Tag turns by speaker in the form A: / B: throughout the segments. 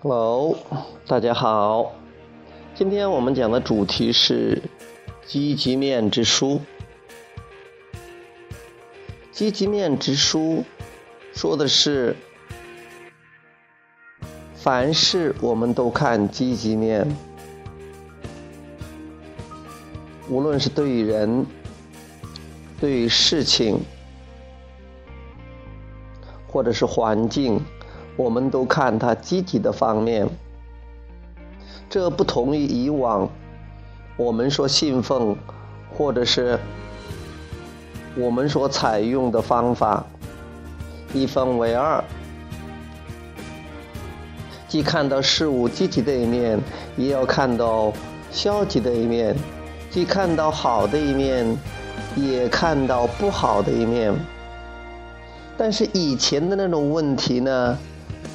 A: Hello，大家好。今天我们讲的主题是积极面之书。积极面之书说的是，凡事我们都看积极面，无论是对于人、对于事情，或者是环境。我们都看它积极的方面，这不同于以往我们所信奉或者是我们所采用的方法，一分为二，既看到事物积极的一面，也要看到消极的一面；既看到好的一面，也看到不好的一面。但是以前的那种问题呢？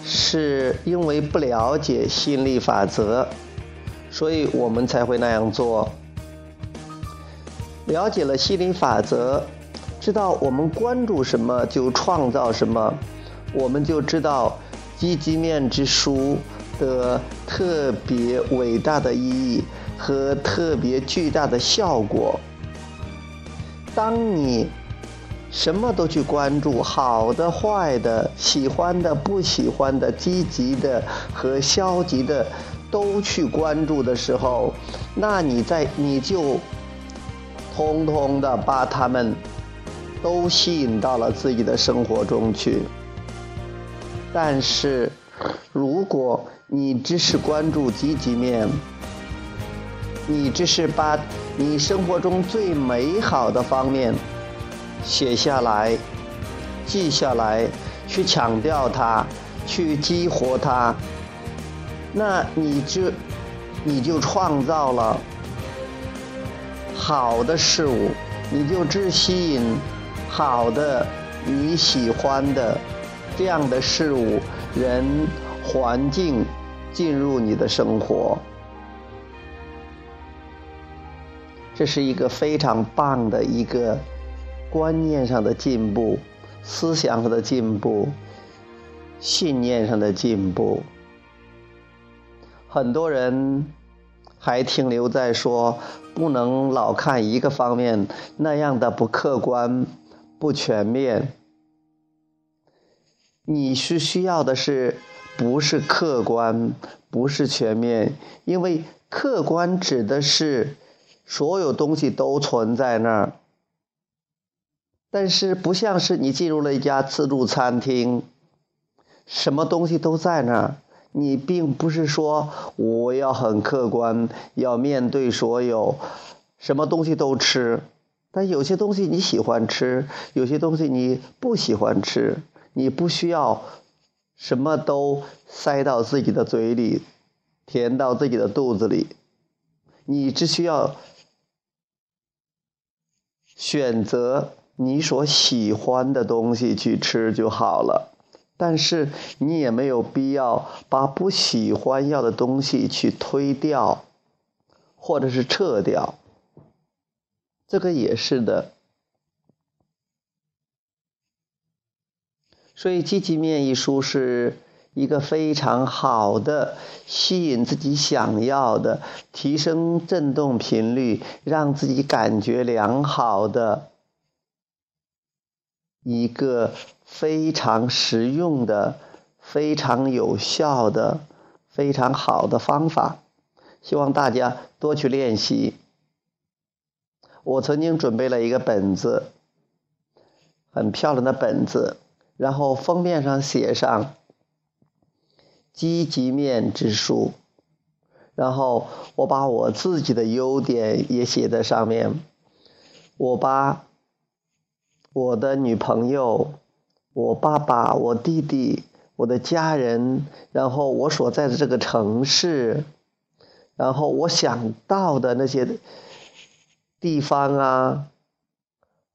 A: 是因为不了解心理法则，所以我们才会那样做。了解了心理法则，知道我们关注什么就创造什么，我们就知道积极面之书的特别伟大的意义和特别巨大的效果。当你。什么都去关注，好的、坏的、喜欢的、不喜欢的、积极的和消极的，都去关注的时候，那你在你就通通的把他们都吸引到了自己的生活中去。但是，如果你只是关注积极面，你只是把你生活中最美好的方面。写下来，记下来，去强调它，去激活它，那你就你就创造了好的事物，你就只吸引好的、你喜欢的这样的事物、人、环境进入你的生活。这是一个非常棒的一个。观念上的进步，思想上的进步，信念上的进步。很多人还停留在说不能老看一个方面，那样的不客观、不全面。你是需要的是不是客观，不是全面？因为客观指的是所有东西都存在那儿。但是不像是你进入了一家自助餐厅，什么东西都在那儿。你并不是说我要很客观，要面对所有，什么东西都吃。但有些东西你喜欢吃，有些东西你不喜欢吃。你不需要什么都塞到自己的嘴里，填到自己的肚子里。你只需要选择。你所喜欢的东西去吃就好了，但是你也没有必要把不喜欢要的东西去推掉，或者是撤掉。这个也是的。所以《积极面》一书是一个非常好的吸引自己想要的、提升振动频率、让自己感觉良好的。一个非常实用的、非常有效的、非常好的方法，希望大家多去练习。我曾经准备了一个本子，很漂亮的本子，然后封面上写上“积极面之书”，然后我把我自己的优点也写在上面，我把。我的女朋友，我爸爸，我弟弟，我的家人，然后我所在的这个城市，然后我想到的那些地方啊，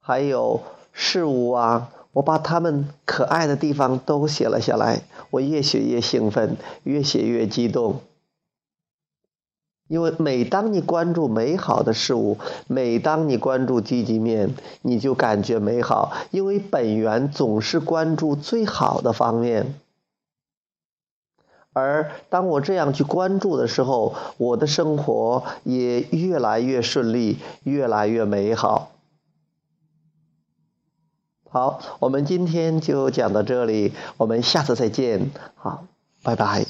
A: 还有事物啊，我把他们可爱的地方都写了下来。我越写越兴奋，越写越激动。因为每当你关注美好的事物，每当你关注积极面，你就感觉美好。因为本源总是关注最好的方面。而当我这样去关注的时候，我的生活也越来越顺利，越来越美好。好，我们今天就讲到这里，我们下次再见。好，拜拜。